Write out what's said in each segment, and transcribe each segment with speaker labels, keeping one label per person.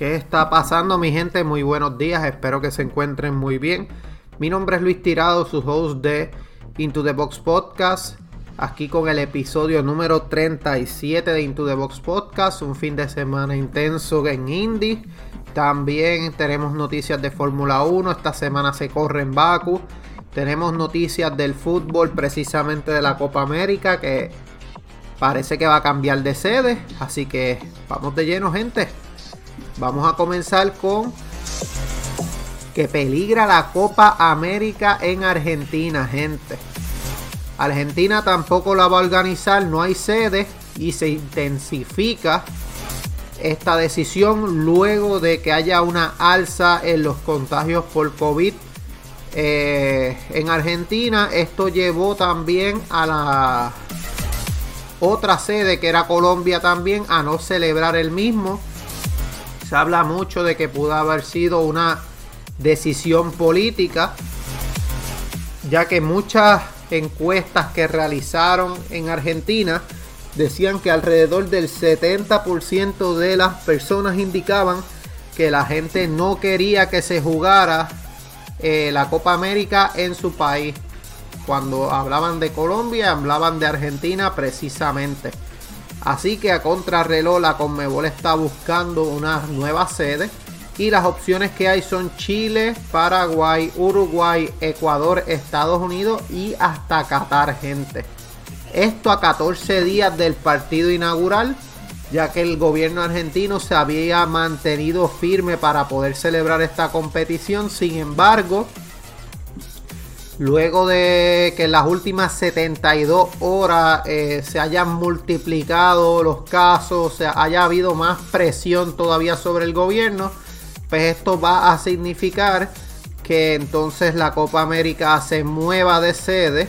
Speaker 1: ¿Qué está pasando mi gente? Muy buenos días, espero que se encuentren muy bien. Mi nombre es Luis Tirado, su host de Into the Box Podcast. Aquí con el episodio número 37 de Into the Box Podcast, un fin de semana intenso en Indy. También tenemos noticias de Fórmula 1, esta semana se corre en Baku. Tenemos noticias del fútbol, precisamente de la Copa América, que parece que va a cambiar de sede. Así que vamos de lleno, gente. Vamos a comenzar con que peligra la Copa América en Argentina, gente. Argentina tampoco la va a organizar, no hay sede y se intensifica esta decisión luego de que haya una alza en los contagios por COVID eh, en Argentina. Esto llevó también a la otra sede que era Colombia también a no celebrar el mismo se habla mucho de que pudo haber sido una decisión política, ya que muchas encuestas que realizaron en Argentina decían que alrededor del 70% de las personas indicaban que la gente no quería que se jugara eh, la Copa América en su país. Cuando hablaban de Colombia, hablaban de Argentina precisamente. Así que a contrarreloj la Conmebol está buscando una nueva sede y las opciones que hay son Chile, Paraguay, Uruguay, Ecuador, Estados Unidos y hasta Qatar, gente. Esto a 14 días del partido inaugural, ya que el gobierno argentino se había mantenido firme para poder celebrar esta competición. Sin embargo, Luego de que en las últimas 72 horas eh, se hayan multiplicado los casos, o sea, haya habido más presión todavía sobre el gobierno, pues esto va a significar que entonces la Copa América se mueva de sede.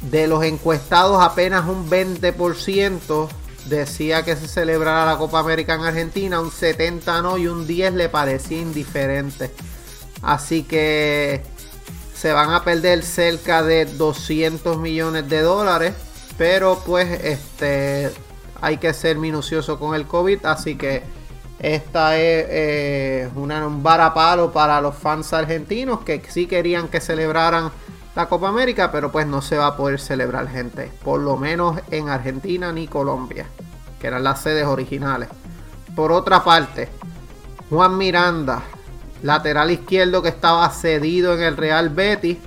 Speaker 1: De los encuestados apenas un 20% decía que se celebrara la Copa América en Argentina, un 70 no y un 10 le parecía indiferente. Así que se van a perder cerca de 200 millones de dólares. Pero pues este hay que ser minucioso con el COVID. Así que esta es eh, una, un varapalo para los fans argentinos que sí querían que celebraran la Copa América. Pero pues no se va a poder celebrar gente. Por lo menos en Argentina ni Colombia. Que eran las sedes originales. Por otra parte, Juan Miranda lateral izquierdo que estaba cedido en el Real Betis.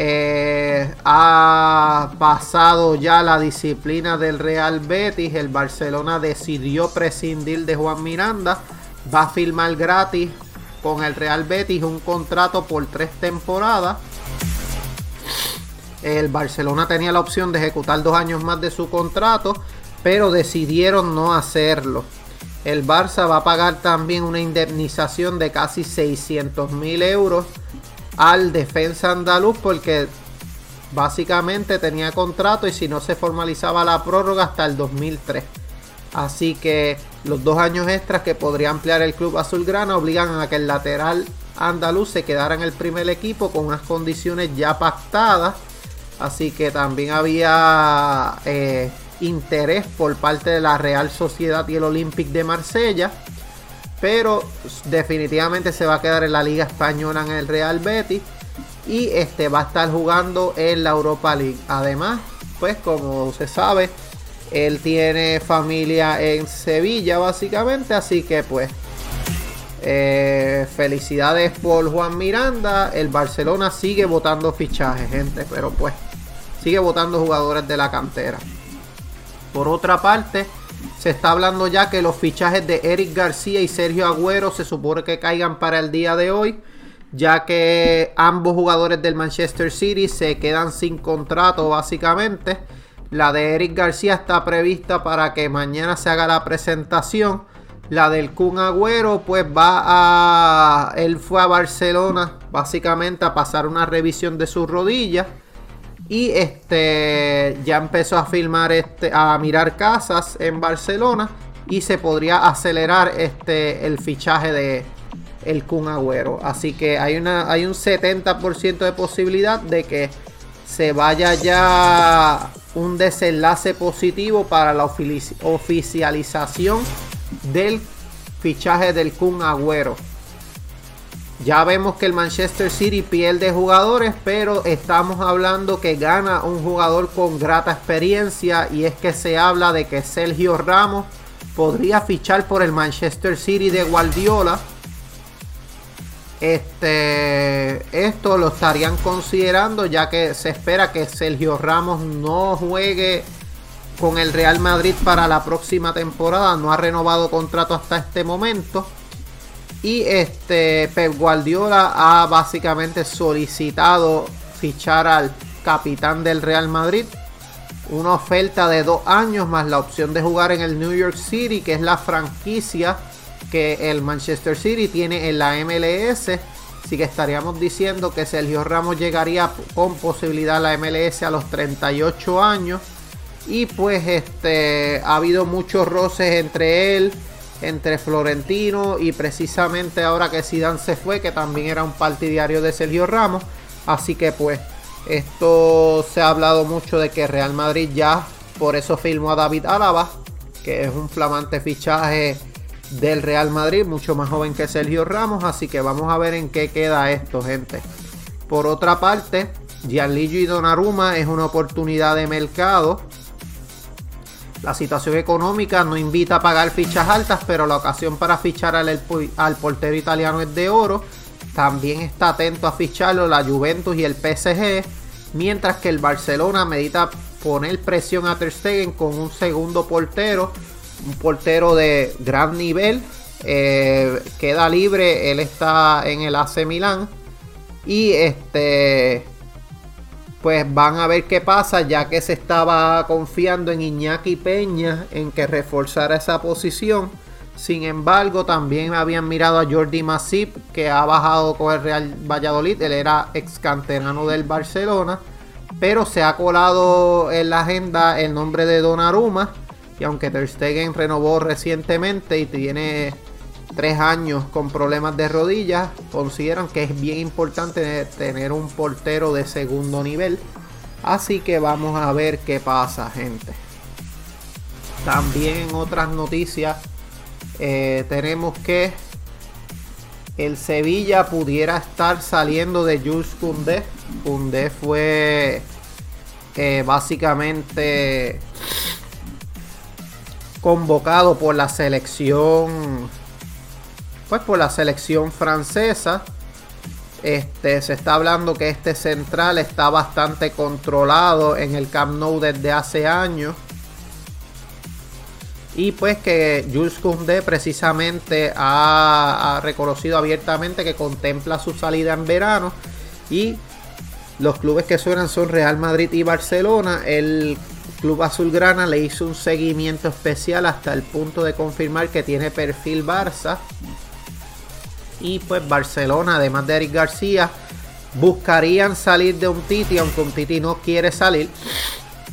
Speaker 1: Eh, ha pasado ya la disciplina del Real Betis. El Barcelona decidió prescindir de Juan Miranda. Va a firmar gratis con el Real Betis un contrato por tres temporadas. El Barcelona tenía la opción de ejecutar dos años más de su contrato, pero decidieron no hacerlo. El Barça va a pagar también una indemnización de casi 600 mil euros al defensa andaluz porque básicamente tenía contrato y si no se formalizaba la prórroga hasta el 2003. Así que los dos años extras que podría ampliar el club azulgrana obligan a que el lateral andaluz se quedara en el primer equipo con unas condiciones ya pactadas. Así que también había eh, interés por parte de la Real Sociedad y el Olympique de Marsella. Pero definitivamente se va a quedar en la Liga Española en el Real Betis. Y este va a estar jugando en la Europa League. Además, pues como se sabe, él tiene familia en Sevilla básicamente. Así que pues eh, felicidades por Juan Miranda. El Barcelona sigue votando fichajes, gente. Pero pues sigue votando jugadores de la cantera. Por otra parte, se está hablando ya que los fichajes de Eric García y Sergio Agüero se supone que caigan para el día de hoy, ya que ambos jugadores del Manchester City se quedan sin contrato básicamente. La de Eric García está prevista para que mañana se haga la presentación, La del Kun Agüero, pues va a. Él fue a Barcelona, básicamente, a pasar una revisión de sus rodillas. Y este ya empezó a filmar este, a mirar casas en Barcelona. Y se podría acelerar este el fichaje de el Kun Agüero. Así que hay una. Hay un 70% de posibilidad de que se vaya ya un desenlace positivo para la oficialización del fichaje del Kun Agüero. Ya vemos que el Manchester City pierde jugadores, pero estamos hablando que gana un jugador con grata experiencia y es que se habla de que Sergio Ramos podría fichar por el Manchester City de Guardiola. Este, esto lo estarían considerando ya que se espera que Sergio Ramos no juegue con el Real Madrid para la próxima temporada. No ha renovado contrato hasta este momento. Y este Pep Guardiola ha básicamente solicitado fichar al capitán del Real Madrid. Una oferta de dos años más la opción de jugar en el New York City, que es la franquicia que el Manchester City tiene en la MLS. Así que estaríamos diciendo que Sergio Ramos llegaría con posibilidad a la MLS a los 38 años. Y pues este ha habido muchos roces entre él, entre Florentino y precisamente ahora que Zidane se fue, que también era un partidario de Sergio Ramos. Así que pues esto se ha hablado mucho de que Real Madrid ya por eso firmó a David Álava, que es un flamante fichaje del Real Madrid, mucho más joven que Sergio Ramos, así que vamos a ver en qué queda esto, gente. Por otra parte, Gianluigi Donnarumma es una oportunidad de mercado la situación económica no invita a pagar fichas altas, pero la ocasión para fichar al, portero italiano es de oro. También está atento a ficharlo la Juventus y el PSG, mientras que el Barcelona medita poner presión a Ter Stegen con un segundo portero, un portero de gran nivel. Eh, queda libre, él está en el AC Milán y este pues van a ver qué pasa, ya que se estaba confiando en Iñaki Peña en que reforzara esa posición. Sin embargo, también habían mirado a Jordi Masip, que ha bajado con el Real Valladolid. Él era ex canterano del Barcelona, pero se ha colado en la agenda el nombre de Donnarumma. Y aunque Ter Stegen renovó recientemente y tiene tres años con problemas de rodillas, consideran que es bien importante tener un portero de segundo nivel. Así que vamos a ver qué pasa, gente. También en otras noticias eh, tenemos que el Sevilla pudiera estar saliendo de Jules Koundé. Koundé fue eh, básicamente convocado por la selección pues por la selección francesa. Este, se está hablando que este central está bastante controlado en el Camp Nou desde hace años. Y pues que Jules Koundé precisamente ha, ha, reconocido abiertamente que contempla su salida en verano. Y los clubes que suenan son Real Madrid y Barcelona. El Club Azulgrana le hizo un seguimiento especial hasta el punto de confirmar que tiene perfil Barça. Y pues Barcelona, además de Eric García, buscarían salir de un Titi, aunque un Titi no quiere salir.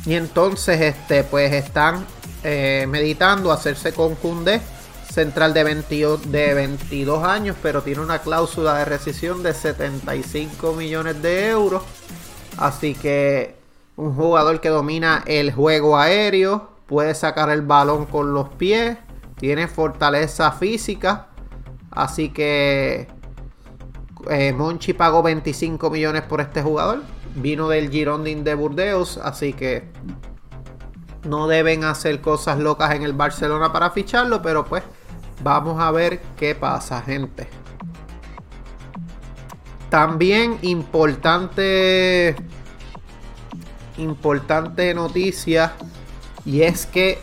Speaker 1: Y entonces, este, pues están eh, meditando hacerse con Cundé, central de 22, de 22 años, pero tiene una cláusula de rescisión de 75 millones de euros. Así que un jugador que domina el juego aéreo, puede sacar el balón con los pies, tiene fortaleza física Así que eh, Monchi pagó 25 millones por este jugador. Vino del Girondin de Burdeos, así que no deben hacer cosas locas en el Barcelona para ficharlo, pero pues vamos a ver qué pasa, gente. También importante importante noticia y es que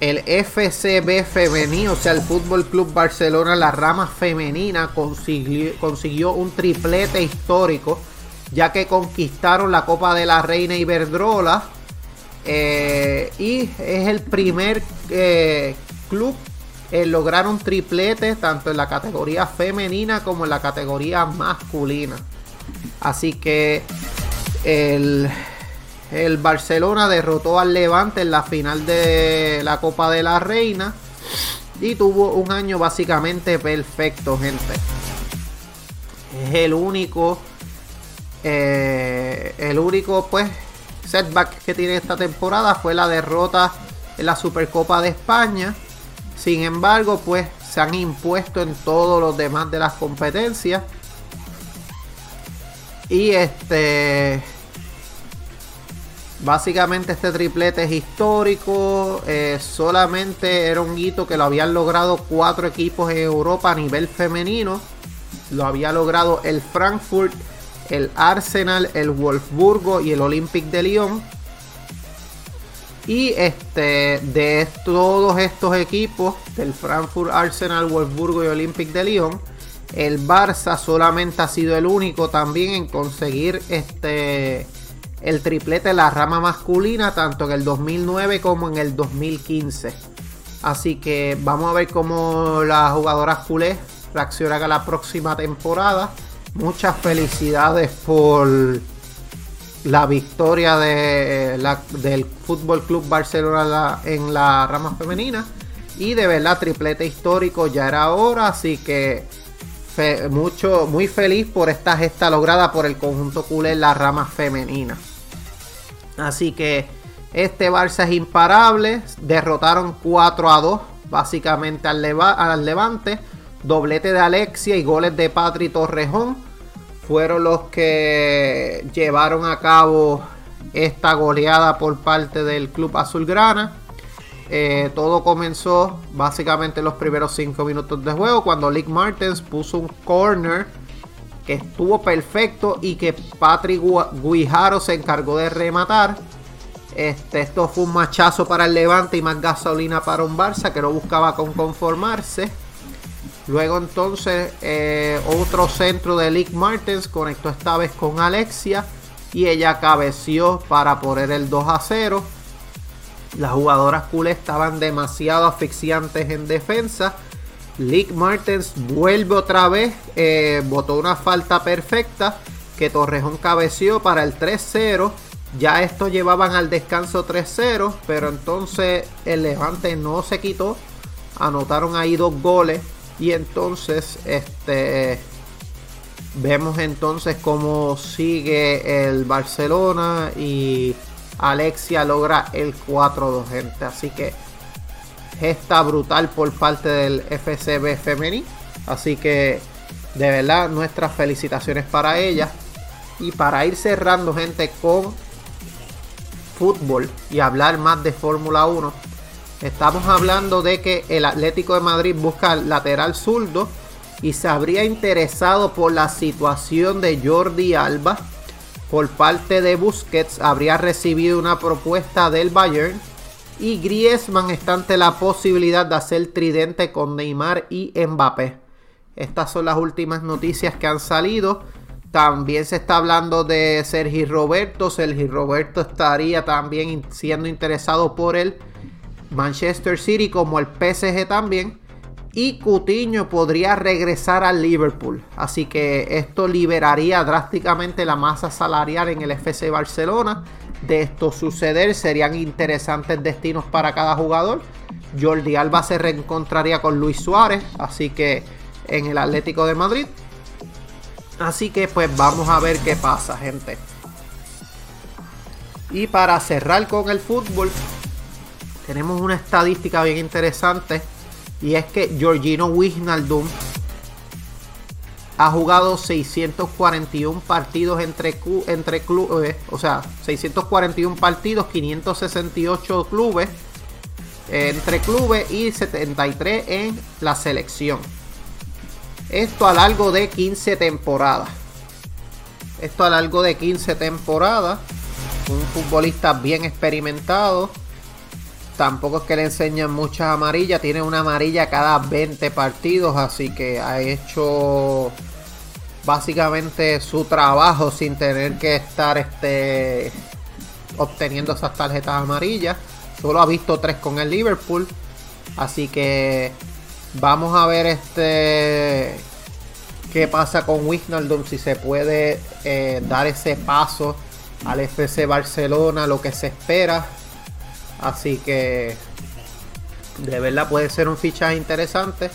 Speaker 1: el FCB femenino, o sea, el Fútbol Club Barcelona, la rama femenina, consiguió, un triplete histórico, ya que conquistaron la Copa de la Reina Iberdrola. Eh, y es el primer eh, club eh, lograron triplete tanto en la categoría femenina como en la categoría masculina. Así que el, el Barcelona derrotó al Levante en la final de la Copa de la Reina y tuvo un año básicamente perfecto, gente. Es el único, eh, el único pues setback que tiene esta temporada fue la derrota en la Supercopa de España. Sin embargo, pues se han impuesto en todos los demás de las competencias. Y este Básicamente este triplete es histórico, eh, solamente era un hito que lo habían logrado cuatro equipos en Europa a nivel femenino. Lo había logrado el Frankfurt, el Arsenal, el Wolfsburgo y el Olympic de Lyon. Y este, de todos estos equipos, del Frankfurt, Arsenal, Wolfsburgo y Olympic de Lyon, el Barça solamente ha sido el único también en conseguir este el triplete en la rama masculina, tanto en el 2009 como en el 2015. Así que vamos a ver cómo las jugadoras culés reaccionan a la próxima temporada. Muchas felicidades por la victoria de del Fútbol Club Barcelona en la rama femenina. Y de verdad, triplete histórico ya era hora. Así que mucho, muy feliz por esta gesta lograda por el conjunto culé en la rama femenina. Así que este Barça es imparable. Derrotaron 4 a 2 básicamente al, Levante. Doblete de Alexia y goles de Patri Torrejón fueron los que llevaron a cabo esta goleada por parte del club azulgrana. Eh, todo comenzó básicamente en los primeros 5 minutos de juego cuando Lick Martens puso un corner que estuvo perfecto y que Patrick Guijaro se encargó de rematar. Este, esto fue un machazo para el Levante y más gasolina para un Barça que no buscaba con conformarse. Luego entonces eh, otro centro de Lick Martens conectó esta vez con Alexia y ella cabeció para poner el 2 a 0. Las jugadoras culés estaban demasiado asfixiantes en defensa Lick Martens vuelve otra vez, eh, botó una falta perfecta que Torrejón cabeció para el 3-0. Ya esto llevaban al descanso 3-0, pero entonces el Levante no se quitó. Anotaron ahí dos goles y entonces este vemos entonces cómo sigue el Barcelona y Alexia logra el 4-2, gente. Así que gesta brutal por parte del FCB Femení. Así que de verdad nuestras felicitaciones para ella. Y para ir cerrando gente con fútbol y hablar más de Fórmula 1. Estamos hablando de que el Atlético de Madrid busca lateral zurdo y se habría interesado por la situación de Jordi Alba. Por parte de Busquets habría recibido una propuesta del Bayern y Griezmann está ante la posibilidad de hacer tridente con Neymar y Mbappé. Estas son las últimas noticias que han salido. También se está hablando de Sergi Roberto. Sergi Roberto estaría también siendo interesado por el Manchester City como el PSG también. Y Cutiño podría regresar al Liverpool. Así que esto liberaría drásticamente la masa salarial en el FC Barcelona de esto suceder serían interesantes destinos para cada jugador. Jordi Alba se reencontraría con Luis Suárez, así que en el Atlético de Madrid. Así que pues vamos a ver qué pasa, gente. Y para cerrar con el fútbol, tenemos una estadística bien interesante. Y es que Georgino Wijnaldum ha jugado 641 partidos entre, entre clubes, o sea, 641 partidos, 568 clubes entre clubes y 73 en la selección. Esto a largo de 15 temporadas. Esto a largo de 15 temporadas. Un futbolista bien experimentado. Tampoco es que le enseñan muchas amarillas. Tiene una amarilla cada 20 partidos. Así que ha hecho básicamente su trabajo sin tener que estar este, obteniendo esas tarjetas amarillas. Solo ha visto tres con el Liverpool. Así que Vamos a ver este qué pasa con Wijnaldum, si se puede eh, dar ese paso al FC Barcelona, lo que se espera. Así que de verdad puede ser un fichaje interesante,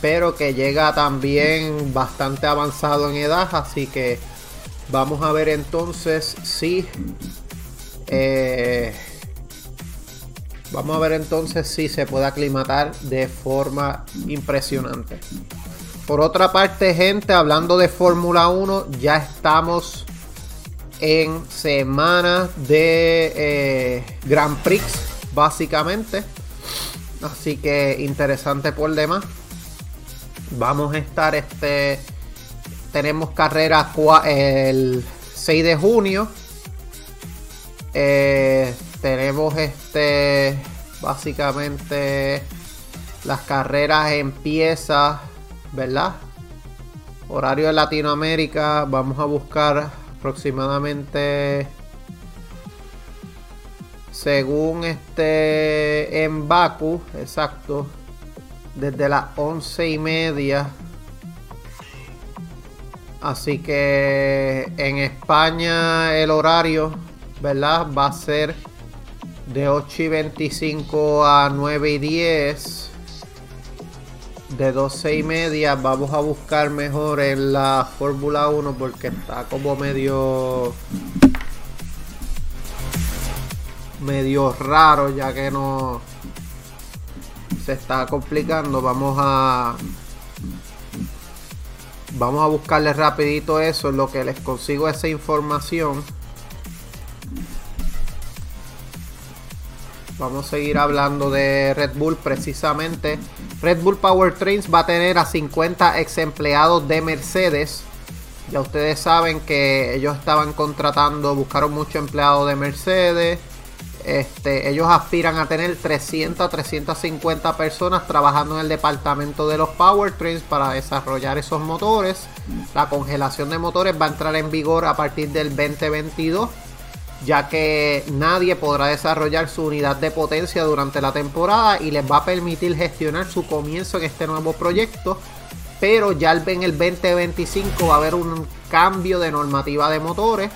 Speaker 1: pero que llega también bastante avanzado en edad, así que vamos a ver entonces si eh, vamos a ver entonces si se puede aclimatar de forma impresionante. Por otra parte, gente, hablando de Fórmula 1, ya estamos en semana de eh, Grand Prix, básicamente. Así que interesante por demás. Vamos a estar este. Tenemos carrera el 6 de junio. Eh, tenemos este. Básicamente. Las carreras empiezan. ¿Verdad? Horario de Latinoamérica. Vamos a buscar aproximadamente según este en Baku, exacto, desde las once y media. Así que en España el horario, ¿verdad? Va a ser de 8 y 25 a 9 y 10. De 12 y media vamos a buscar mejor en la Fórmula 1 porque está como medio medio raro ya que no se está complicando. Vamos a vamos a buscarle rapidito eso lo que les consigo esa información. Vamos a seguir hablando de Red Bull precisamente. Red Bull Powertrains va a tener a 50 ex empleados de Mercedes. Ya ustedes saben que ellos estaban contratando, buscaron muchos empleados de Mercedes este, ellos aspiran a tener 300 a 350 personas trabajando en el departamento de los powertrains para desarrollar esos motores. La congelación de motores va a entrar en vigor a partir del 2022, ya que nadie podrá desarrollar su unidad de potencia durante la temporada y les va a permitir gestionar su comienzo en este nuevo proyecto. Pero ya en el 2025 va a haber un cambio de normativa de motores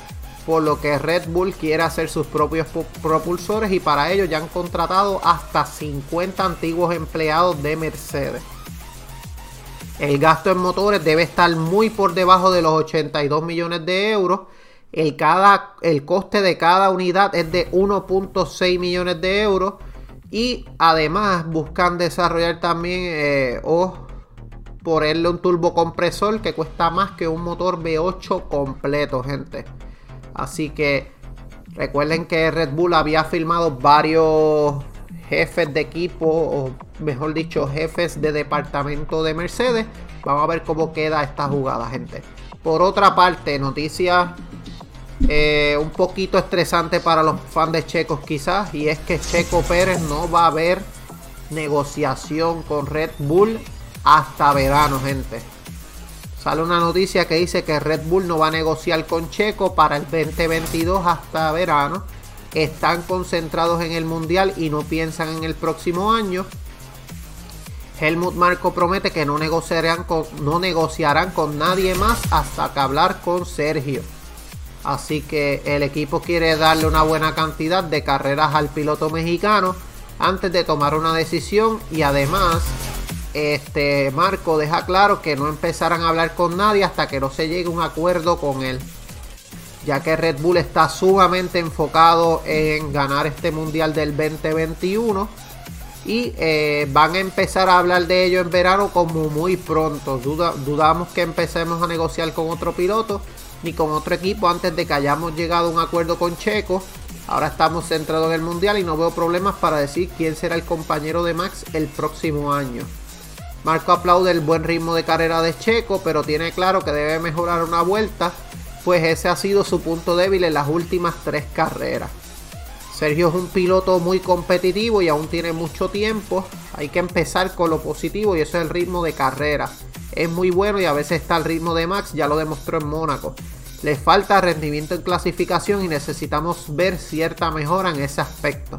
Speaker 1: por lo que Red Bull quiere hacer sus propios propulsores y para ello ya han contratado hasta 50 antiguos empleados de Mercedes. El gasto en motores debe estar muy por debajo de los 82 millones de euros. El, cada, el coste de cada unidad es de 1.6 millones de euros. Y además buscan desarrollar también eh, o ponerle un turbocompresor que cuesta más que un motor V8 completo, gente. Así que recuerden que Red Bull había filmado varios jefes de equipo, o mejor dicho, jefes de departamento de Mercedes. Vamos a ver cómo queda esta jugada, gente. Por otra parte, noticia eh, un poquito estresante para los fans de Checos quizás, y es que Checo Pérez no va a haber negociación con Red Bull hasta verano, gente. Sale una noticia que dice que Red Bull no va a negociar con Checo para el 2022 hasta verano. Están concentrados en el Mundial y no piensan en el próximo año. Helmut Marco promete que no negociarán con, no negociarán con nadie más hasta que hablar con Sergio. Así que el equipo quiere darle una buena cantidad de carreras al piloto mexicano antes de tomar una decisión y además este Marco deja claro que no empezarán a hablar con nadie hasta que no se llegue a un acuerdo con él. Ya que Red Bull está sumamente enfocado en ganar este mundial del 2021. Y eh, van a empezar a hablar de ello en verano como muy pronto. dudamos que empecemos a negociar con otro piloto ni con otro equipo antes de que hayamos llegado a un acuerdo con Checo. Ahora estamos centrados en el mundial y no veo problemas para decir quién será el compañero de Max el próximo año. Marco aplaude el buen ritmo de carrera de Checo, pero tiene claro que debe mejorar una vuelta, pues ese ha sido su punto débil en las últimas tres carreras. Sergio es un piloto muy competitivo y aún tiene mucho tiempo. Hay que empezar con lo positivo y eso es el ritmo de carrera. Es muy bueno y a veces está el ritmo de Max, ya lo demostró en Mónaco. Le falta rendimiento en clasificación y necesitamos ver cierta mejora en ese aspecto.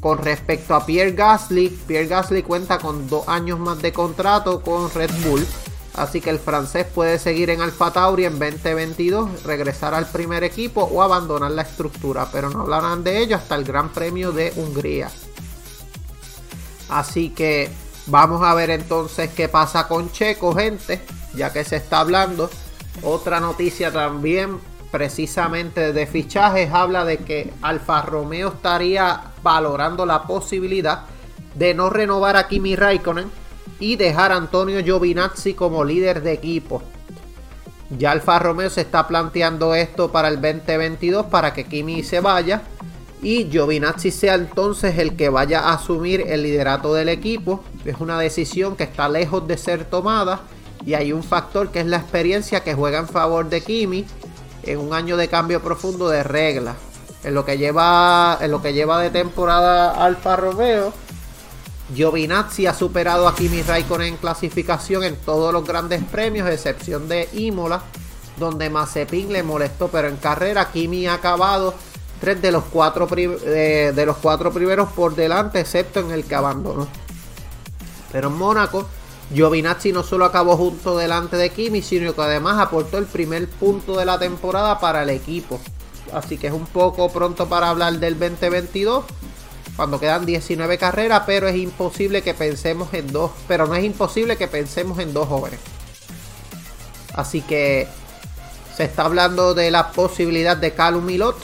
Speaker 1: Con respecto a Pierre Gasly, Pierre Gasly cuenta con dos años más de contrato con Red Bull. Así que el francés puede seguir en Alfa Tauri en 2022, regresar al primer equipo o abandonar la estructura. Pero no hablarán de ello hasta el Gran Premio de Hungría. Así que vamos a ver entonces qué pasa con Checo, gente. Ya que se está hablando. Otra noticia también precisamente de fichajes habla de que Alfa Romeo estaría valorando la posibilidad de no renovar a Kimi Raikkonen y dejar a Antonio Giovinazzi como líder de equipo. Ya Alfa Romeo se está planteando esto para el 2022 para que Kimi se vaya y Giovinazzi sea entonces el que vaya a asumir el liderato del equipo. Es una decisión que está lejos de ser tomada y hay un factor que es la experiencia que juega en favor de Kimi en un año de cambio profundo de reglas. En lo que lleva, en lo que lleva de temporada Alfa Romeo, Giovinazzi ha superado a Kimi Raikkonen en clasificación en todos los grandes premios, excepción de Imola, donde Mazepin le molestó, pero en carrera Kimi ha acabado tres de los cuatro, de, de los cuatro primeros por delante, excepto en el que abandonó. Pero en Mónaco Giovinazzi no solo acabó junto delante de Kimi, sino que además aportó el primer punto de la temporada para el equipo. Así que es un poco pronto para hablar del 2022, cuando quedan 19 carreras, pero es imposible que pensemos en dos, pero no es imposible que pensemos en dos jóvenes. Así que se está hablando de la posibilidad de Calum Milot,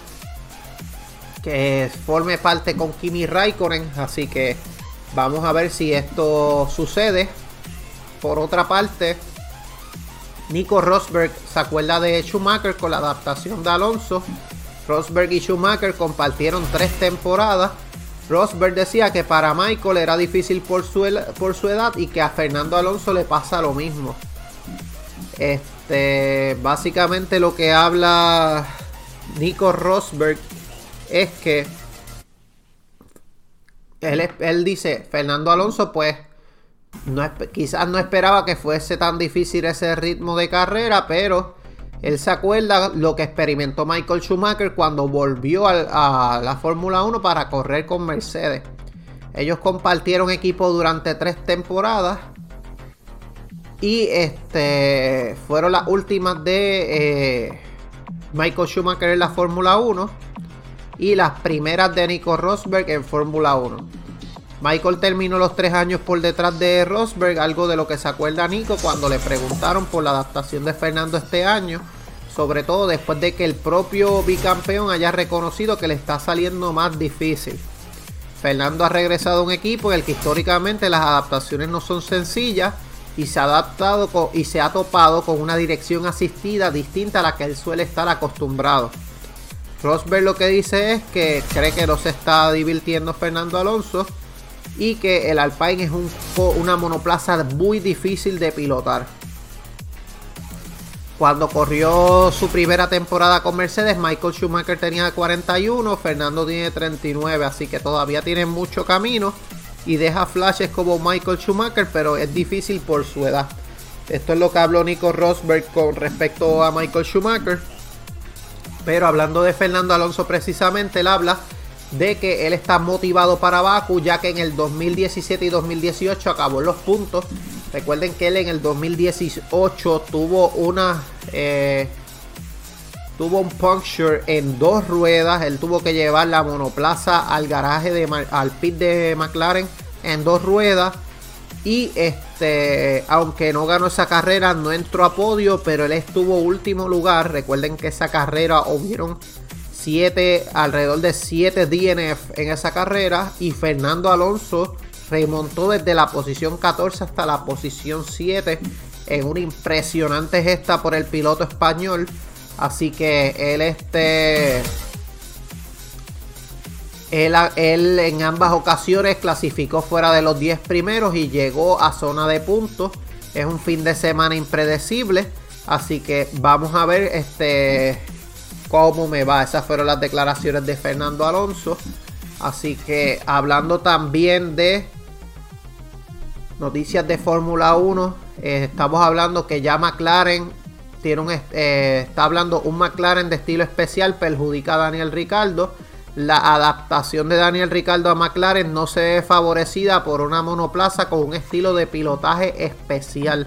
Speaker 1: que forme parte con Kimi Raikkonen, así que vamos a ver si esto sucede. Por otra parte, Nico Rosberg se acuerda de Schumacher con la adaptación de Alonso. Rosberg y Schumacher compartieron tres temporadas. Rosberg decía que para Michael era difícil por su, edad y que a Fernando Alonso le pasa lo mismo. Este, básicamente lo que habla Nico Rosberg es que él dice, Fernando Alonso pues quizás no esperaba que fuese tan difícil ese ritmo de carrera, pero él se acuerda lo que experimentó Michael Schumacher cuando volvió a, la Fórmula 1 para correr con Mercedes. Ellos compartieron equipo durante tres temporadas y este fueron las últimas de eh, Michael Schumacher en la Fórmula 1 y las primeras de Nico Rosberg en Fórmula 1. Michael terminó los tres años por detrás de Rosberg, algo de lo que se acuerda Nico cuando le preguntaron por la adaptación de Fernando este año, sobre todo después de que el propio bicampeón haya reconocido que le está saliendo más difícil. Fernando ha regresado a un equipo en el que históricamente las adaptaciones no son sencillas y se ha adaptado y se ha topado con una dirección asistida distinta a la que él suele estar acostumbrado. Rosberg lo que dice es que cree que no se está divirtiendo Fernando Alonso y que el Alpine es un, una monoplaza muy difícil de pilotar. Cuando corrió su primera temporada con Mercedes, Michael Schumacher tenía 41, Fernando tiene 39, así que todavía tiene mucho camino y deja flashes como Michael Schumacher, pero es difícil por su edad. Esto es lo que habló Nico Rosberg con respecto a Michael Schumacher. Pero hablando de Fernando Alonso precisamente, él habla de que él está motivado para Baku, ya que en el 2017 y 2018 acabó los puntos. Recuerden que él en el 2018 tuvo una. Eh, tuvo un puncture en dos ruedas. Él tuvo que llevar la monoplaza al garaje de al pit de McLaren en dos ruedas. Y este, aunque no ganó esa carrera, no entró a podio, pero él estuvo último lugar. Recuerden que esa carrera hubieron alrededor de 7 DNF en esa carrera y Fernando Alonso remontó desde la posición 14 hasta la posición 7 en una impresionante gesta por el piloto español. Así que él este él, él, en ambas ocasiones clasificó fuera de los 10 primeros y llegó a zona de puntos. Es un fin de semana impredecible. Así que vamos a ver este cómo me va. Esas fueron las declaraciones de Fernando Alonso. Así que hablando también de noticias de Fórmula 1, eh, estamos hablando que ya McLaren tiene un, eh, está hablando un McLaren de estilo especial perjudica a Daniel Ricardo. la adaptación de Daniel Ricardo a McLaren no se ve favorecida por una monoplaza con un estilo de pilotaje especial.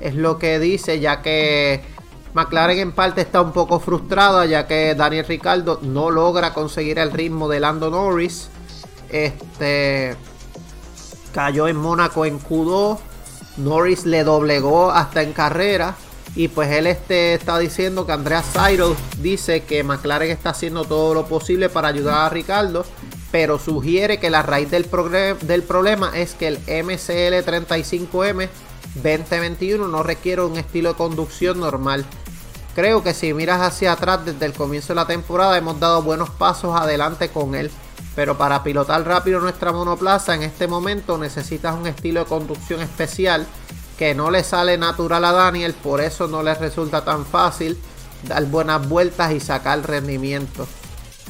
Speaker 1: Es lo que dice, ya que McLaren en parte está un poco frustrada, ya que Daniel Ricardo no logra conseguir el ritmo de Lando Norris. Este cayó en Mónaco en Q2. Norris le doblegó hasta en carrera. Y pues él este, está diciendo que Andreas Seidel dice que McLaren está haciendo todo lo posible para ayudar a Ricardo, pero sugiere que la raíz del, del problema es que el MCL 35M 2021 no requiere un estilo de conducción normal. Creo que si miras hacia atrás desde el comienzo de la temporada hemos dado buenos pasos adelante con él. Pero para pilotar rápido nuestra monoplaza en este momento necesitas un estilo de conducción especial que no le sale natural a Daniel, por eso no le resulta tan fácil dar buenas vueltas y sacar rendimiento.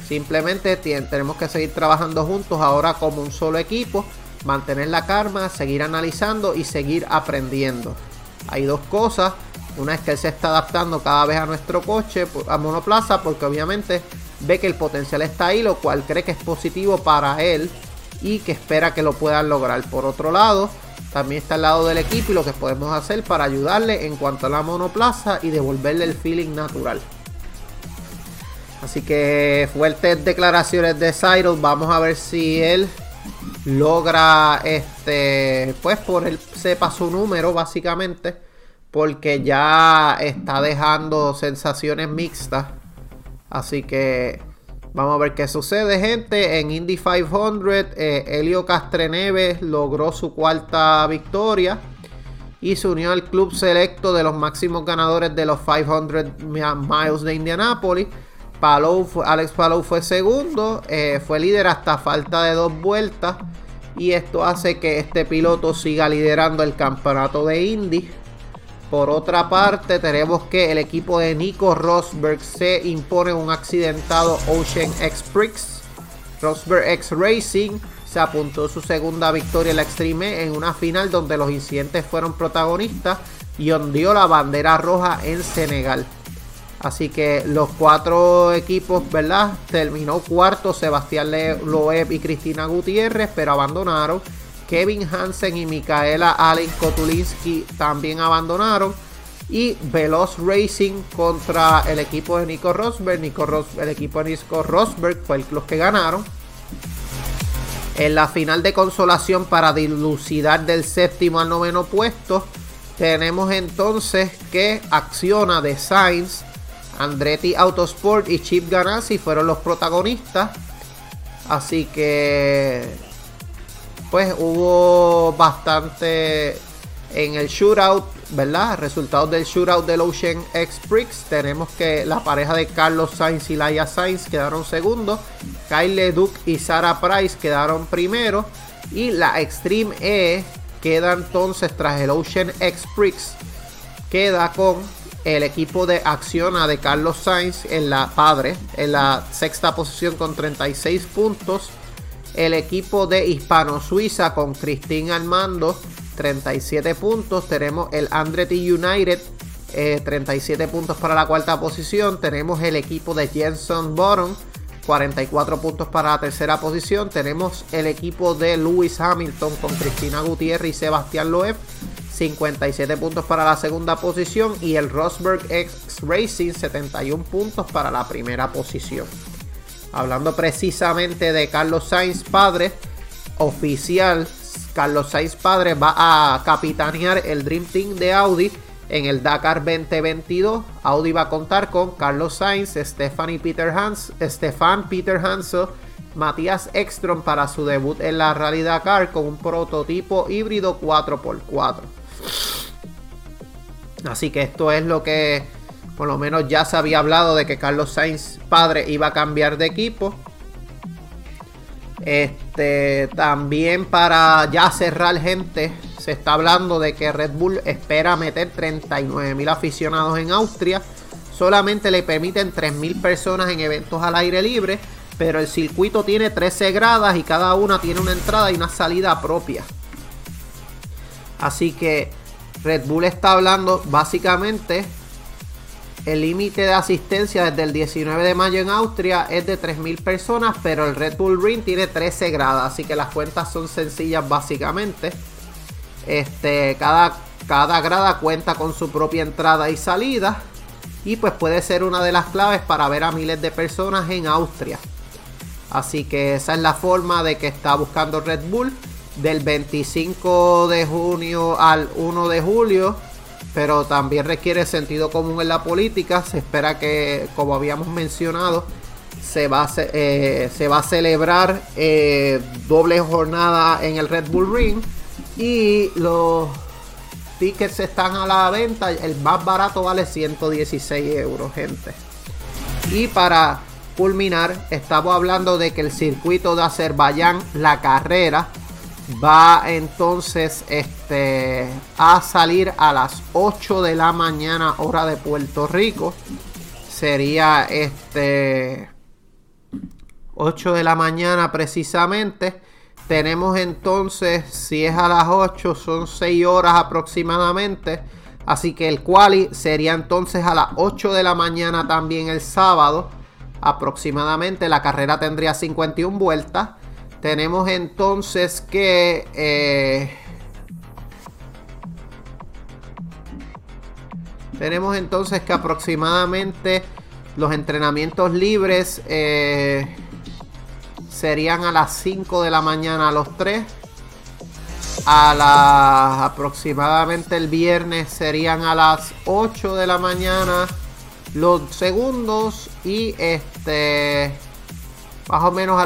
Speaker 1: Simplemente tenemos que seguir trabajando juntos ahora como un solo equipo, mantener la calma, seguir analizando y seguir aprendiendo. Hay dos cosas. Una es que él se está adaptando cada vez a nuestro coche, a monoplaza, porque obviamente ve que el potencial está ahí, lo cual cree que es positivo para él y que espera que lo puedan lograr. Por otro lado, también está al lado del equipo y lo que podemos hacer para ayudarle en cuanto a la monoplaza y devolverle el feeling natural. Así que fuertes declaraciones de Cyrus. Vamos a ver si él logra este pues por él sepa su número básicamente porque ya está dejando sensaciones mixtas así que Vamos a ver qué sucede, gente. En Indy 500, eh, Helio Castreneves logró su cuarta victoria y se unió al club selecto de los máximos ganadores de los 500 miles de Indianápolis. Alex Palou fue segundo, eh, fue líder hasta falta de dos vueltas. Y esto hace que este piloto siga liderando el campeonato de Indy. Por otra parte, tenemos que el equipo de Nico Rosberg se impone un accidentado Ocean X Prix. Rosberg X Racing se apuntó su segunda victoria en la Extreme en una final donde los incidentes fueron protagonistas y ondeó la bandera roja en Senegal. Así que los cuatro equipos, ¿verdad? Terminó cuarto Sebastián Loeb y Cristina Gutiérrez, pero abandonaron. Kevin Hansen y Micaela Allen Kotulinski también abandonaron. Y Veloz Racing contra el equipo de Nico Rosberg. Nico el equipo de Nico Rosberg fue el, los que ganaron. En la final de consolación para dilucidar del séptimo al noveno puesto, tenemos entonces que Acciona de Sainz, Andretti Autosport y Chip Ganassi fueron los protagonistas. Así que pues hubo bastante en el shootout, ¿verdad? Resultados del shootout del Ocean X Prix. Tenemos que la pareja de Carlos Sainz y Laia Sainz quedaron segundos. Kyle Duke y Sarah Price quedaron primero. Y la Extreme E queda entonces tras el Ocean X Prix. Queda con el equipo de Acciona de Carlos Sainz en la padre, en la sexta posición con 36 puntos el equipo de Hispano Suiza con Cristín Armando, 37 puntos. Tenemos el Andretti United, 37 eh, puntos para la cuarta posición. Tenemos el equipo de Jenson Bottom, 44 puntos para la tercera posición. Tenemos el equipo de Lewis Hamilton con Cristina Gutiérrez y Sebastián Loeb. 57 puntos para la segunda posición y el Rosberg X Racing 71 puntos para la primera posición. Hablando precisamente de Carlos Sainz padre, oficial, Carlos Sainz padre va a capitanear el Dream Team de Audi en el Dakar 2022. Audi va a contar con Carlos Sainz, Stephanie Peter Hans, Stefan Peter Hansel, Matías Ekstrom para su debut en la Rally Dakar con un prototipo híbrido 4x4. Así que esto es lo que por lo menos ya se había hablado de que Carlos Sainz padre iba a cambiar de equipo. Este, también para ya cerrar gente, se está hablando de que Red Bull espera meter 39 mil aficionados en Austria. Solamente le permiten 3 mil personas en eventos al aire libre, pero el circuito tiene 13 gradas y cada una tiene una entrada y una salida propia. Así que Red Bull está hablando básicamente el límite de asistencia desde el 19 de mayo en Austria es de 3.000 personas, pero el Red Bull Ring tiene 13 gradas, así que las cuentas son sencillas básicamente. Este, cada, cada grada cuenta con su propia entrada y salida y pues puede ser una de las claves para ver a miles de personas en Austria. Así que esa es la forma de que está buscando Red Bull del 25 de junio al 1 de julio pero también requiere sentido común en la política. Se espera que, como habíamos mencionado, se va a, eh, se va a celebrar eh, doble jornada en el Red Bull Ring y los tickets están a la venta. El más barato vale 116 euros, gente. Y para culminar, estamos hablando de que el circuito de Azerbaiyán, la carrera, va entonces este, a salir a las 8 de la mañana hora de Puerto Rico. Sería este 8 de la mañana precisamente. Tenemos entonces, si es a las 8, son 6 horas aproximadamente. Así que el quali sería entonces a las 8 de la mañana también el sábado. Aproximadamente la carrera tendría 51 vueltas. Tenemos entonces que... Eh, tenemos entonces que aproximadamente los entrenamientos libres eh, serían a las 5 de la mañana a los 3. A las aproximadamente el viernes serían a las 8 de la mañana los segundos y este más o menos a